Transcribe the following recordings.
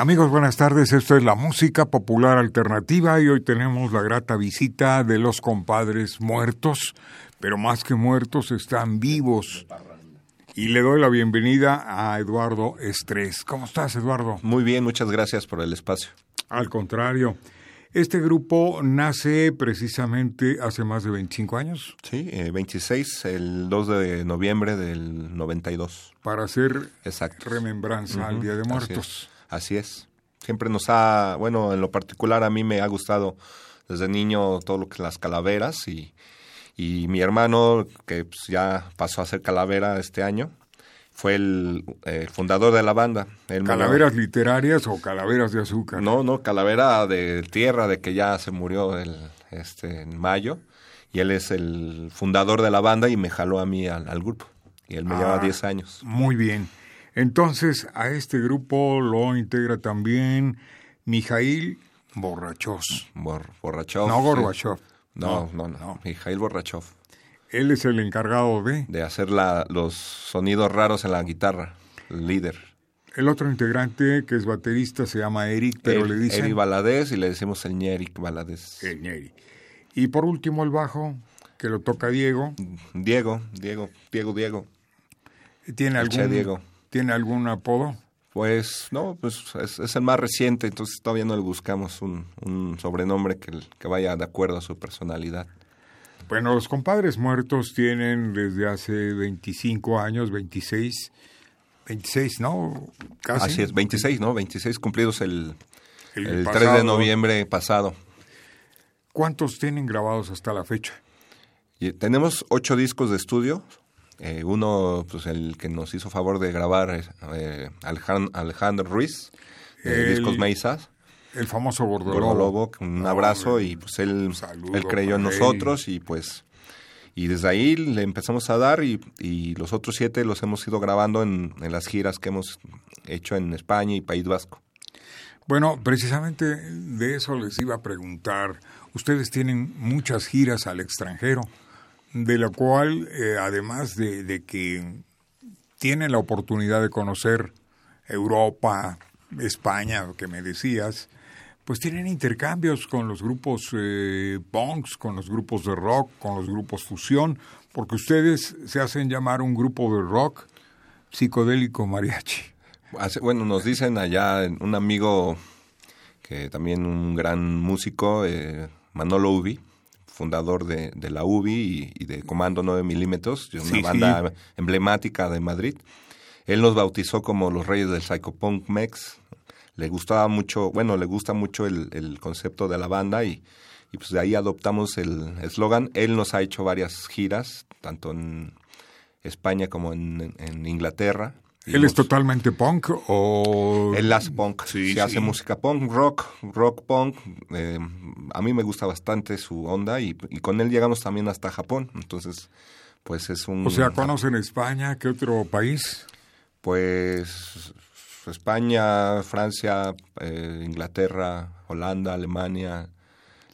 Amigos, buenas tardes. Esto es la música popular alternativa y hoy tenemos la grata visita de los compadres muertos, pero más que muertos están vivos. Y le doy la bienvenida a Eduardo Estrés. ¿Cómo estás, Eduardo? Muy bien, muchas gracias por el espacio. Al contrario. Este grupo nace precisamente hace más de 25 años. Sí, 26, eh, el 2 de noviembre del 92. Para hacer remembranza al Día de Muertos. Así es. Siempre nos ha, bueno, en lo particular a mí me ha gustado desde niño todo lo que las calaveras y, y mi hermano, que pues, ya pasó a ser calavera este año, fue el eh, fundador de la banda. ¿Calaveras literarias o calaveras de azúcar? No, no, calavera de tierra, de que ya se murió el, este, en mayo. Y él es el fundador de la banda y me jaló a mí al, grupo. Y él me lleva 10 ah, años. Muy bien. Entonces, a este grupo lo integra también Mijail Borrachov. Borrachov. No Gorbachev. No, no, no, Mijail Borrachov. Él es el encargado de... De hacer la, los sonidos raros en la guitarra, el líder. El otro integrante, que es baterista, se llama Eric, pero le dicen... Eric Valadez y le decimos el Ñeric Valadez. El Ñeric. Y por último el bajo, que lo toca Diego. Diego, Diego, Diego, Diego. ¿Tiene algún... Diego. ¿Tiene algún apodo? Pues no, pues es, el más reciente, entonces todavía no le buscamos un, sobrenombre que, que, vaya de acuerdo a su personalidad. Bueno, los compadres muertos tienen desde hace 25 años, 26, 26, ¿no? Casi. Así es, 26, ¿no? 26 cumplidos el, el, 3 de noviembre pasado. ¿Cuántos tienen grabados hasta la fecha? Y tenemos ocho discos de estudio, eh, uno, pues el que nos hizo favor de grabar, eh, Alejandro, Ruiz, de Discos Meisas. El famoso Gordolobo. un abrazo y pues él, él creyó en nosotros y pues y desde ahí le empezamos a dar y, y los otros siete los hemos ido grabando en, en, las giras que hemos hecho en España y País Vasco. Bueno, precisamente de eso les iba a preguntar. Ustedes tienen muchas giras al extranjero de la cual, eh, además de, que tienen la oportunidad de conocer Europa, España, lo que me decías, pues tienen intercambios con los grupos eh, punks, con los grupos de rock, con los grupos fusión, porque ustedes se hacen llamar un grupo de rock psicodélico mariachi. Bueno, nos dicen allá un amigo que también un gran músico, eh, Manolo Ubi, fundador de, de la UBI y, de Comando 9 milímetros, una banda emblemática de Madrid. Él nos bautizó como los reyes del psychopunk mex. Le gustaba mucho, bueno, le gusta mucho el, el concepto de la banda y, y pues de ahí adoptamos el eslogan. Él nos ha hecho varias giras, tanto en España como en, en Inglaterra. ¿Él es totalmente punk o...? Él hace punk, sí, se hace música punk, rock, rock punk. Eh, a mí me gusta bastante su onda y, con él llegamos también hasta Japón. Entonces, pues es un... O sea, ¿conocen España? ¿Qué otro país? Pues España, Francia, eh, Inglaterra, Holanda, Alemania,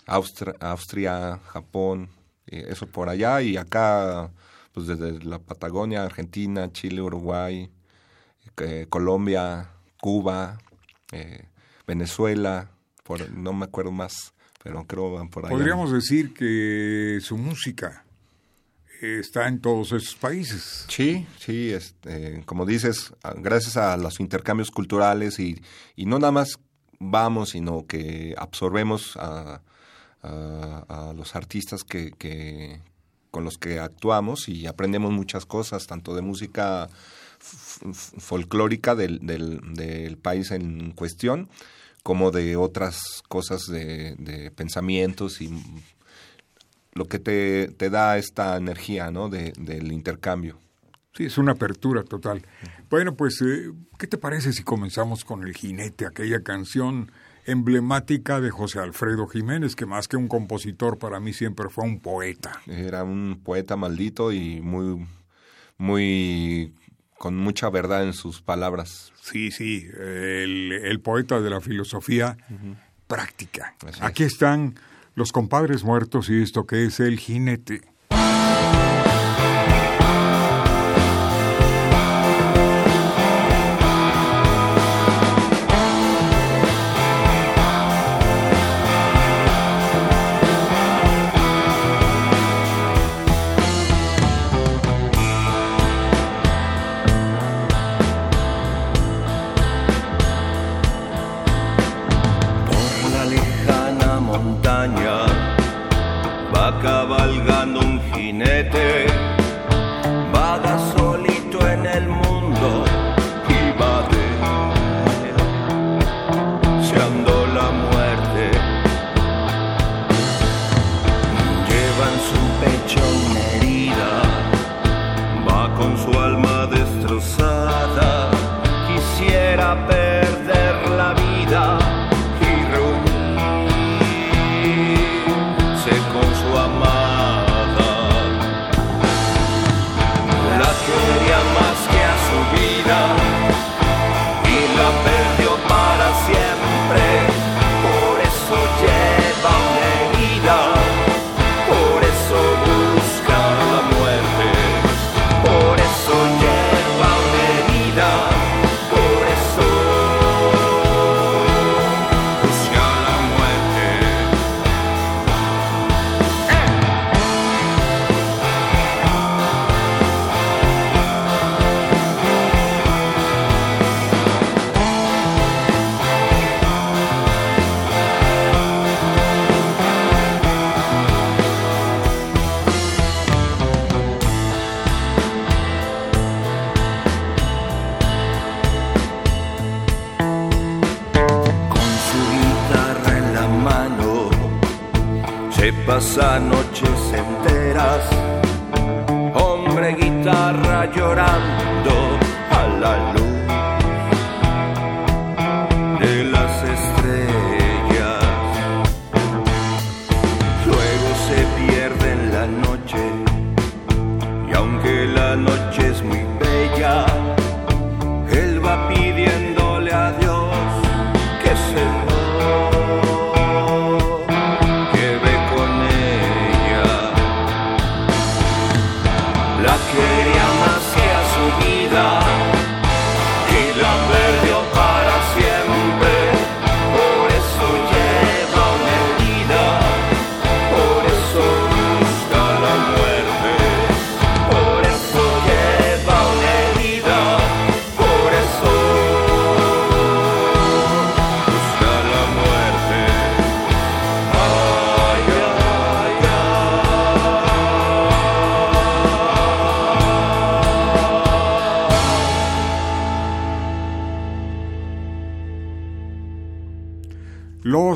Austria, Austria Japón, eso por allá y acá, pues desde la Patagonia, Argentina, Chile, Uruguay, eh, Colombia, Cuba, eh, Venezuela, por, no me acuerdo más, pero creo van por ahí. Podríamos decir que su música está en todos esos países. Sí, sí, este, como dices, gracias a los intercambios culturales y, y no nada más vamos, sino que absorbemos a, a, los artistas que, que, con los que actuamos y aprendemos muchas cosas, tanto de música folclórica del, del, país en cuestión, como de otras cosas de, pensamientos y lo que te, te, da esta energía ¿no? de, del intercambio. Sí, es una apertura total. Bueno, pues, eh, ¿qué te parece si comenzamos con El Jinete, aquella canción emblemática de José Alfredo Jiménez, que más que un compositor para mí siempre fue un poeta? Era un poeta maldito y muy, muy con mucha verdad en sus palabras. Sí, sí, el, poeta de la filosofía práctica. Aquí están los compadres muertos y esto que es el jinete. va cabalgando un jinete, vaga solito en el mundo. Pasa noches enteras, hombre guitarra llorando a la luz de las estrellas. Luego se pierde en la noche y aunque la noche es muy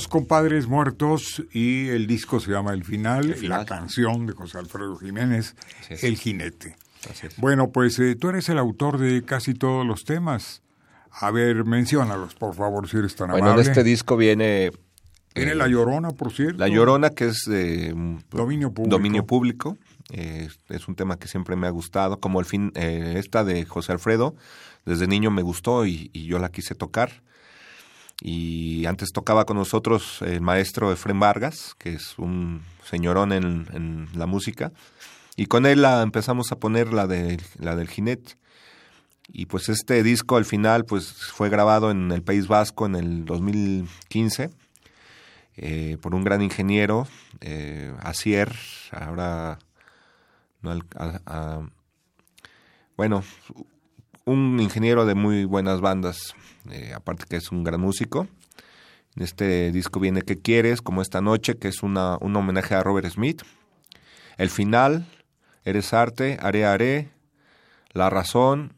compadres muertos y el disco se llama El Final, la canción de José Alfredo Jiménez, El Jinete. Bueno, pues eh, tú eres el autor de casi todos los temas. A ver, menciónalos, por favor, si eres tan amable. Bueno, en este disco viene... Viene La Llorona, por cierto. La Llorona, que es de... dominio público. Dominio público. es un tema que siempre me ha gustado, como el fin, eh, esta de José Alfredo, desde niño me gustó y yo la quise tocar y antes tocaba con nosotros el maestro Efren Vargas, que es un señorón en, la música, y con él la empezamos a poner la, de, la del jinete. Y pues este disco al final pues fue grabado en el País Vasco en el 2015 eh, por un gran ingeniero, eh, ahora no, bueno, un ingeniero de muy buenas bandas eh, aparte que es un gran músico. En este disco viene ¿Qué quieres? Como esta noche, que es una, un homenaje a Robert Smith. El final, Eres arte, haré, haré, La razón,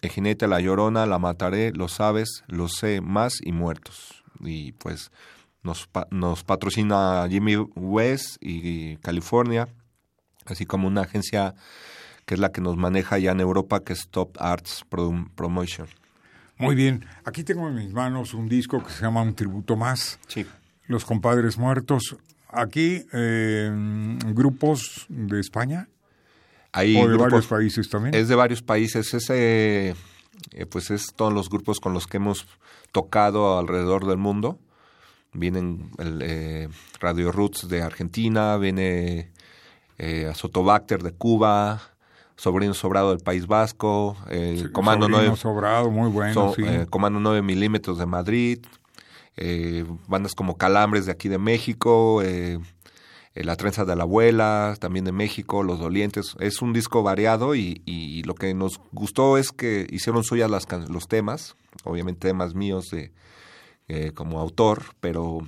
El jinete, la llorona, La mataré, Lo sabes, Lo sé, más y muertos. Y pues nos, nos patrocina Jimmy West y California, así como una agencia que es la que nos maneja ya en Europa, que es Top Arts Promotion. Muy bien, aquí tengo en mis manos un disco que se llama Un Tributo Más. Sí. Los Compadres Muertos. Aquí, eh, grupos de España. Hay o de varios países también. Es de varios países. Ese, eh, pues es todos los grupos con los que hemos tocado alrededor del mundo. Vienen el, eh, Radio Roots de Argentina, viene eh, Sotobacter de Cuba, Sobrino Sobrado del País Vasco, eh, Comando 9 Sobrado, muy bueno, eh, Comando 9 milímetros de Madrid, eh, bandas como Calambres de aquí de México, eh, La Trenza de la Abuela, también de México, Los Dolientes. Es un disco variado y, y lo que nos gustó es que hicieron suyas las, los temas, obviamente temas míos de, como autor, pero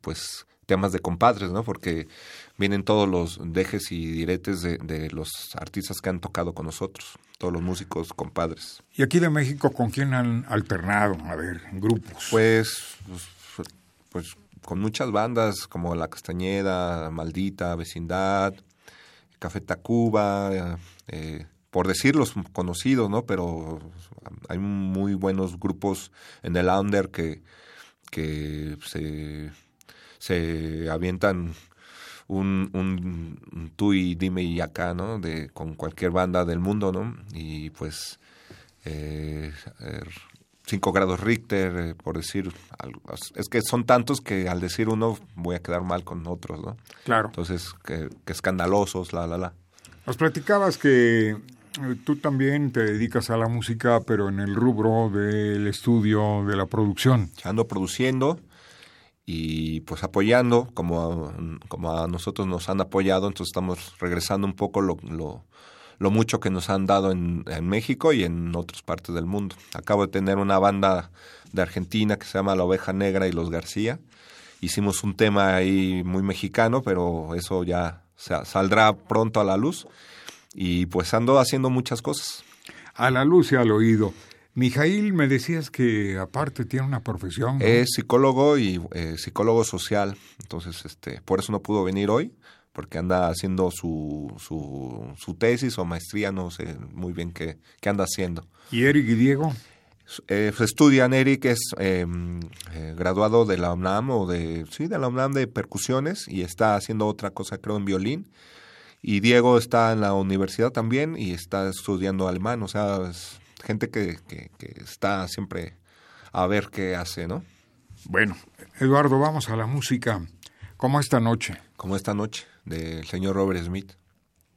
pues temas de compadres, ¿no? Porque vienen todos los dejes y diretes de, los artistas que han tocado con nosotros, todos los músicos compadres. ¿Y aquí de México con quién han alternado? A ver, en grupos. Pues, pues, pues con muchas bandas como La Castañeda, Maldita, Vecindad, Café Tacuba, eh, por decir los conocidos, ¿no? Pero hay muy buenos grupos en el under que, que se, se avientan un, un, tú y dime y acá, ¿no? De, con cualquier banda del mundo, ¿no? Y pues eh, er, cinco grados Richter, eh, por decir, es que son tantos que al decir uno voy a quedar mal con otros, ¿no? Claro. Entonces, que, escandalosos, la, la, la. Nos platicabas que eh, tú también te dedicas a la música, pero en el rubro del estudio, de la producción. Ando produciendo, y pues apoyando como, como a nosotros nos han apoyado, entonces estamos regresando un poco lo, lo, lo mucho que nos han dado en, en, México y en otras partes del mundo. Acabo de tener una banda de Argentina que se llama La Oveja Negra y Los García. Hicimos un tema ahí muy mexicano, pero eso ya saldrá pronto a la luz. Y pues ando haciendo muchas cosas. A la luz y al oído. Mijail, me decías que aparte tiene una profesión. Es psicólogo y eh, psicólogo social, entonces este, por eso no pudo venir hoy, porque anda haciendo su, su, su tesis o maestría, no sé muy bien qué, qué anda haciendo. ¿Y Eric y Diego? Eh, pues estudian, Eric es em, eh, graduado de la UNAM o de, sí, de la UNAM de percusiones y está haciendo otra cosa, creo, en violín. Y Diego está en la universidad también y está estudiando alemán, o sea, es, gente que, que, está siempre a ver qué hace, ¿no? Bueno, Eduardo, vamos a la música. Como esta noche. Como esta noche, del señor Robert Smith.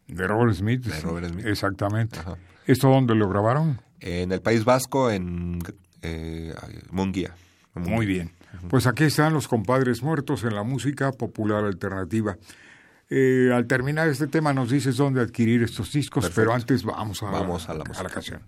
De Robert Smith. De Robert Smith. Exactamente. ¿Esto dónde lo grabaron? En el País Vasco, en eh, Munguía. Muy bien. Pues aquí están los compadres muertos en la música popular alternativa. Eh, al terminar este tema nos dices dónde adquirir estos discos, pero antes vamos a, vamos a, la, a la canción.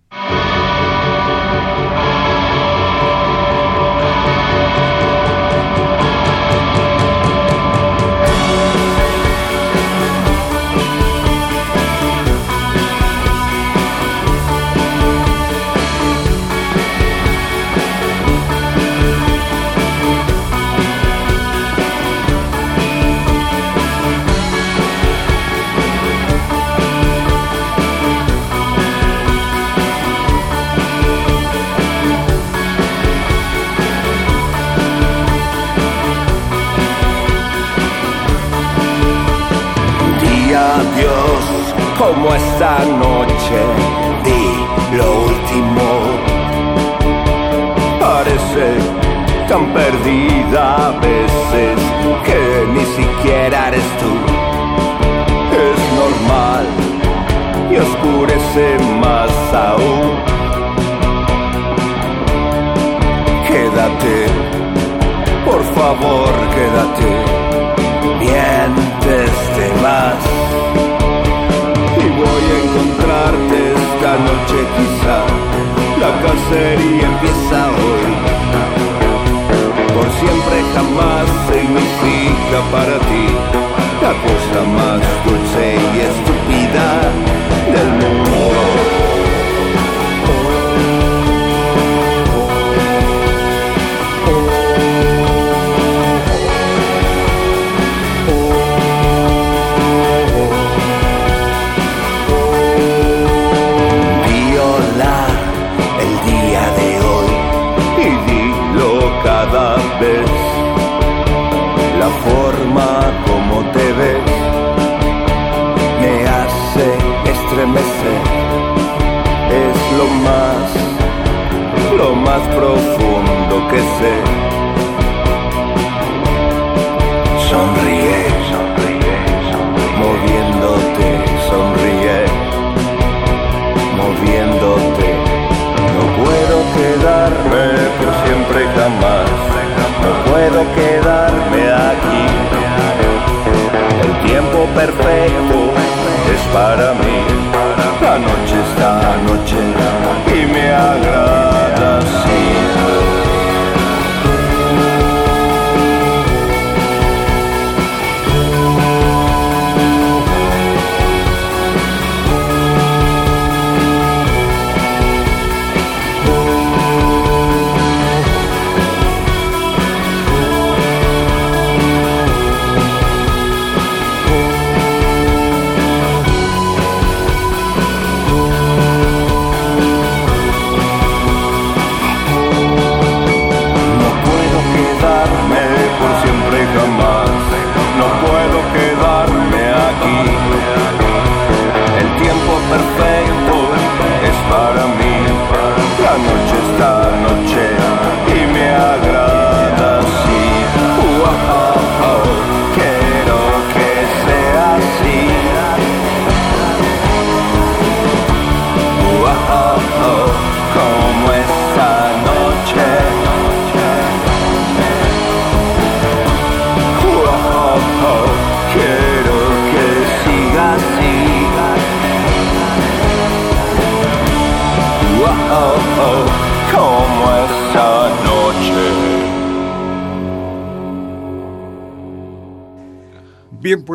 Como esta noche di lo último. Parece tan perdida a veces que ni siquiera eres tú. Es normal y oscurece más aún. Quédate, por favor, quédate. Mientras te vas voy a encontrarte esta noche quizá. La cacería empieza hoy. Por siempre jamás significa para ti la cosa más dulce y estúpida noche esta noche y me agrada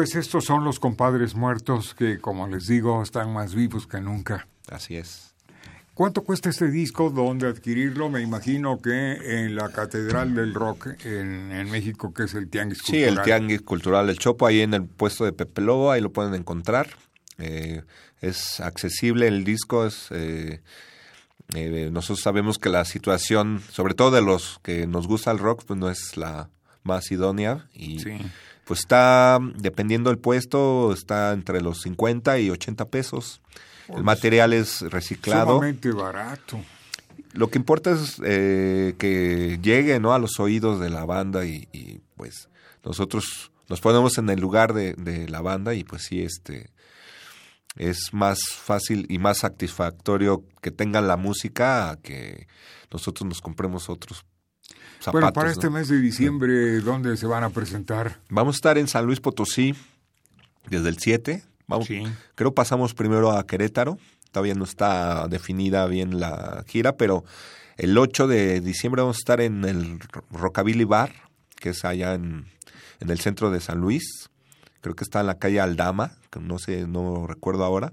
pues estos son los compadres muertos que, como les digo, están más vivos que nunca. Así es. ¿Cuánto cuesta este disco? ¿Dónde adquirirlo? Me imagino que en la Catedral del Rock en, en México, que es el Tianguis Sí, el Cultural. Tianguis Cultural del Chopo, ahí en el puesto de Pepe Lobo, ahí lo pueden encontrar. Eh, es accesible el disco, es... eh, eh, nosotros sabemos que la situación, sobre todo de los que nos gusta el rock, pues no es la más idónea y Sí. Pues está, dependiendo del puesto, está entre los 50 y 80 pesos. El material es reciclado. Sumamente barato. Lo que importa es eh, que llegue ¿no? a los oídos de la banda y, y, pues nosotros nos ponemos en el lugar de, de la banda y pues sí, este es más fácil y más satisfactorio que tengan la música a que nosotros nos compremos otros zapatos. bueno, para ¿no? este mes de diciembre, ¿dónde se van a presentar? Vamos a estar en San Luis Potosí desde el 7. Vamos, Sí. Creo pasamos primero a Querétaro. Todavía no está definida bien la gira, pero el 8 de diciembre vamos a estar en el Rockabilly Bar, que es allá en, en el centro de San Luis. Creo que está en la calle Aldama, que no sé, no recuerdo ahora.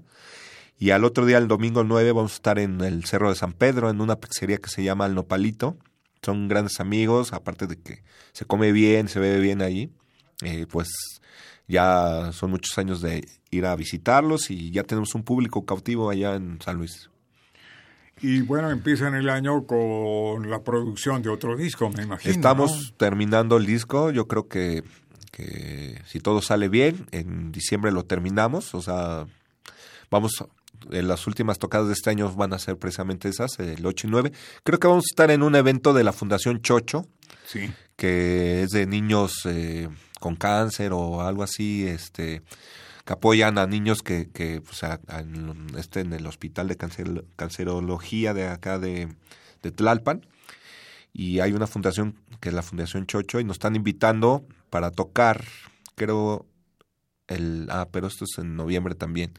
Y al otro día, el domingo 9, vamos a estar en el Cerro de San Pedro, en una pizzería que se llama El Nopalito. Son grandes amigos, aparte de que se come bien, se bebe bien allí. Eh, pues ya son muchos años de ir a visitarlos y ya tenemos un público cautivo allá en San Luis. Y bueno, empiezan el año con la producción de otro disco, me imagino. Estamos ¿no? terminando el disco, yo creo que, que si todo sale bien, en diciembre lo terminamos, o sea, vamos, en las últimas tocadas de este año van a ser precisamente esas, el 8 y 9. Creo que vamos a estar en un evento de la Fundación Chocho, Sí. que es de niños eh, con cáncer o algo así, este que apoyan a niños que, que pues, a- a- en, este, en el hospital de cancer- cancerología de acá de, de Tlalpan y hay una fundación que es la Fundación Chocho y nos están invitando para tocar, creo, el, ah, pero esto es en noviembre también.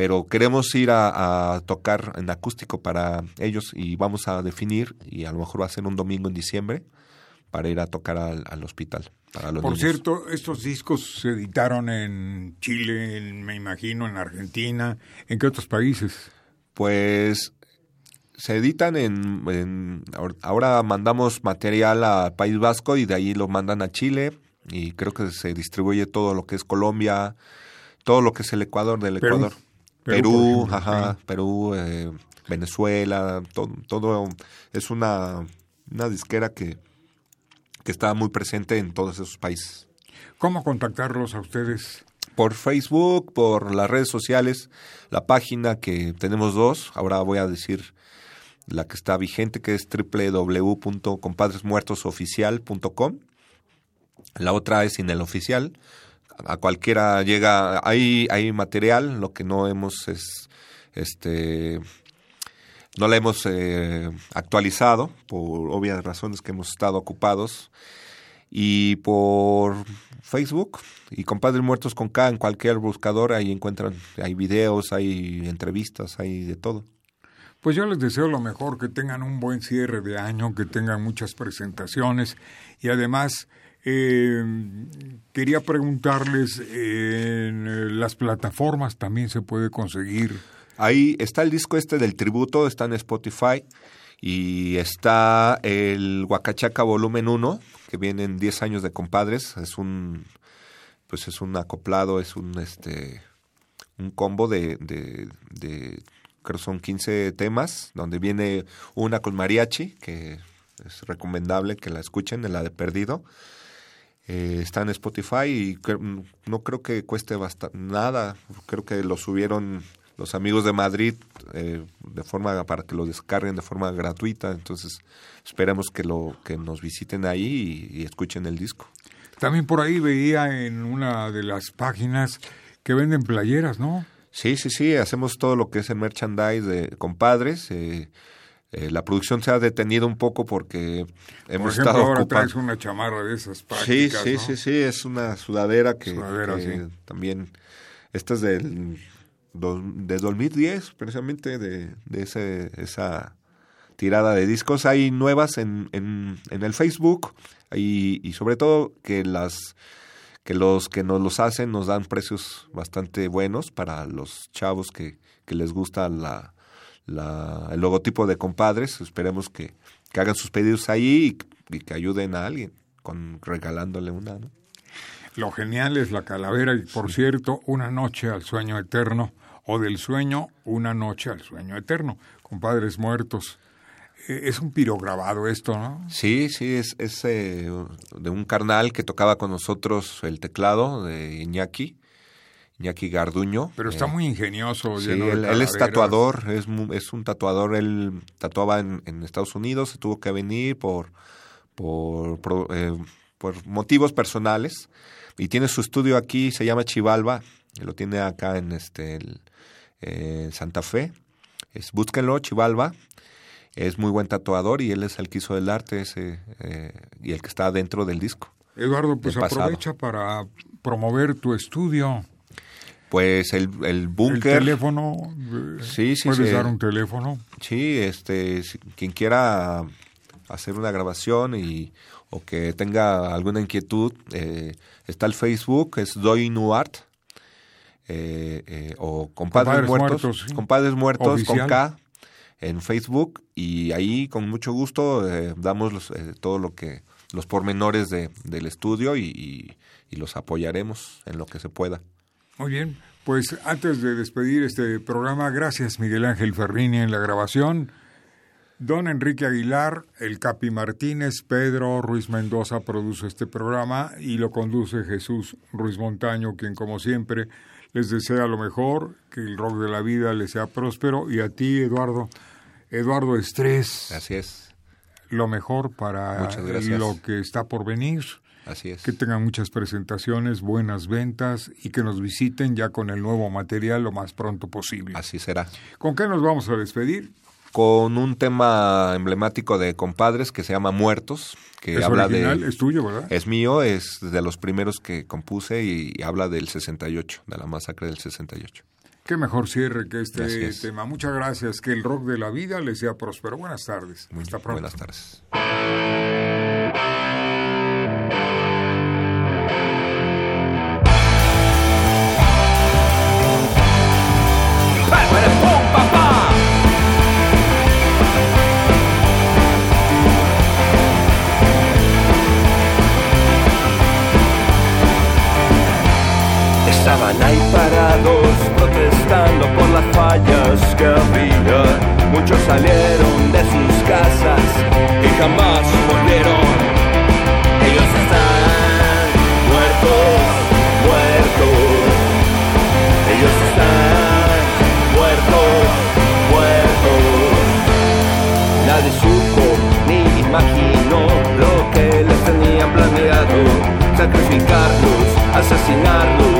Pero queremos ir a, a tocar en acústico para ellos y vamos a definir, y a lo mejor va a ser un domingo en diciembre, para ir a tocar al, al hospital. Para los Por niños. cierto, estos discos se editaron en Chile, en- me imagino, en Argentina. ¿En qué otros países? Pues se editan en, en- ahor- ahora mandamos material a País Vasco y de ahí lo mandan a Chile y creo que se distribuye todo lo que es Colombia, todo lo que es el Ecuador del. Ecuador. Perú, Perú, ajá. Perú, eh, Venezuela, todo, todo es una, una disquera que, que está muy presente en todos esos países. ¿Cómo contactarlos a ustedes? por Facebook, por las redes sociales, la página que tenemos dos, ahora voy a decir la que está vigente, que es www.compadresmuertosoficial.com. La otra es sin el oficial. A cualquiera llega, hay, hay material, lo que no hemos es, este, no la hemos eh, actualizado por obvias razones que hemos estado ocupados y por Facebook y Compadres Muertos con K en cualquier buscador ahí encuentran, hay videos, hay entrevistas, hay de todo. Pues yo les deseo lo mejor, que tengan un buen cierre de año, que tengan muchas presentaciones y además eh, quería preguntarles, en las plataformas también se puede conseguir. Ahí está el disco este del tributo, está en Spotify y está el Huacachaca volumen 1, que vienen 10 años de compadres, es un pues es un acoplado, es un este un combo de, de, de creo son 15 temas, donde viene una con mariachi, que es recomendable que la escuchen, en la de Perdido. Eh, está en Spotify y no creo que cueste nada. Creo que lo subieron los amigos de Madrid eh, de forma para que lo descarguen de forma gratuita. Entonces esperamos que lo que nos visiten ahí y, escuchen el disco. También por ahí veía en una de las páginas que venden playeras, ¿no? Sí, sí, sí. Hacemos todo lo que es el merchandise de compadres. Eh, eh, la producción se ha detenido un poco porque hemos Por ejemplo, estado ahora traes una chamarra de esas Sí, prácticas, sí, ¿no? sí, sí. Es una sudadera que, Sudadera, que sí. también. Esta es del de 2010, precisamente de, de ese, esa tirada de discos. Hay nuevas en, en, en el Facebook y, y sobre todo que las que los que nos los hacen nos dan precios bastante buenos para los chavos que, que les gusta la, la, el logotipo de compadres. Esperemos que, que hagan sus pedidos ahí y, y que ayuden a alguien con regalándole una. ¿no? Lo genial es la calavera y, por cierto, una noche al sueño eterno o del sueño, una noche al sueño eterno, compadres muertos. Eh, Es un pirograbado esto, ¿no? Sí, sí, es, es eh, de un carnal que tocaba con nosotros el teclado de Iñaki, Iñaki Garduño. Pero está Eh, muy ingenioso. Sí, lleno de él, él es tatuador, es, un tatuador, él tatuaba en, en Estados Unidos, se tuvo que venir por, por, por, eh, por motivos personales y tiene su estudio aquí, se llama Chivalba, lo tiene acá en este el, eh, Santa Fe. Es, búsquenlo, Chivalba. Es muy buen tatuador y él es el que hizo el arte ese, y el que está dentro del disco. Eduardo, pues aprovecha para promover tu estudio. Pues el, el El búnker. teléfono. eh, Sí, sí, ¿Puedes sí. dar un teléfono? Sí, este, quien quiera hacer una grabación y o que tenga alguna inquietud, eh, está el Facebook, es Doy Nuart, eh, eh, o Compadres, Compadres Muertos, Muertos, sí. Compadres Muertos Oficial. con K en Facebook y ahí con mucho gusto damos los, eh, todo lo que los pormenores de, del estudio y, y- y los apoyaremos en lo que se pueda. Muy bien. Pues antes de despedir este programa, gracias Miguel Ángel Ferrini en la grabación. Don Enrique Aguilar, el Capi Martínez, Pedro Ruiz Mendoza produce este programa y lo conduce Jesús Ruiz Montaño, quien como siempre les desea lo mejor, que el rock de la vida les sea próspero y a ti, Eduardo, Eduardo Estrés, Así es, lo mejor para lo que está por venir. Así es. Que tengan muchas presentaciones, buenas ventas y que nos visiten ya con el nuevo material lo más pronto posible. Así será. ¿Con qué nos vamos a despedir? con un tema emblemático de compadres que se llama Muertos, que es habla original, de... es tuyo, ¿verdad? Es mío, es de los primeros que compuse y, y habla del 68, de la masacre del 68. Qué mejor cierre que este es. tema. Muchas gracias. Que el rock de la vida les sea próspero. Buenas tardes. Muy Hasta pronto. Buenas tardes. que había, muchos salieron de sus casas y jamás volvieron. Ellos están muertos, muertos. Ellos están muertos, muertos. Nadie supo ni imaginó lo que les tenían planeado, sacrificarlos, asesinarlos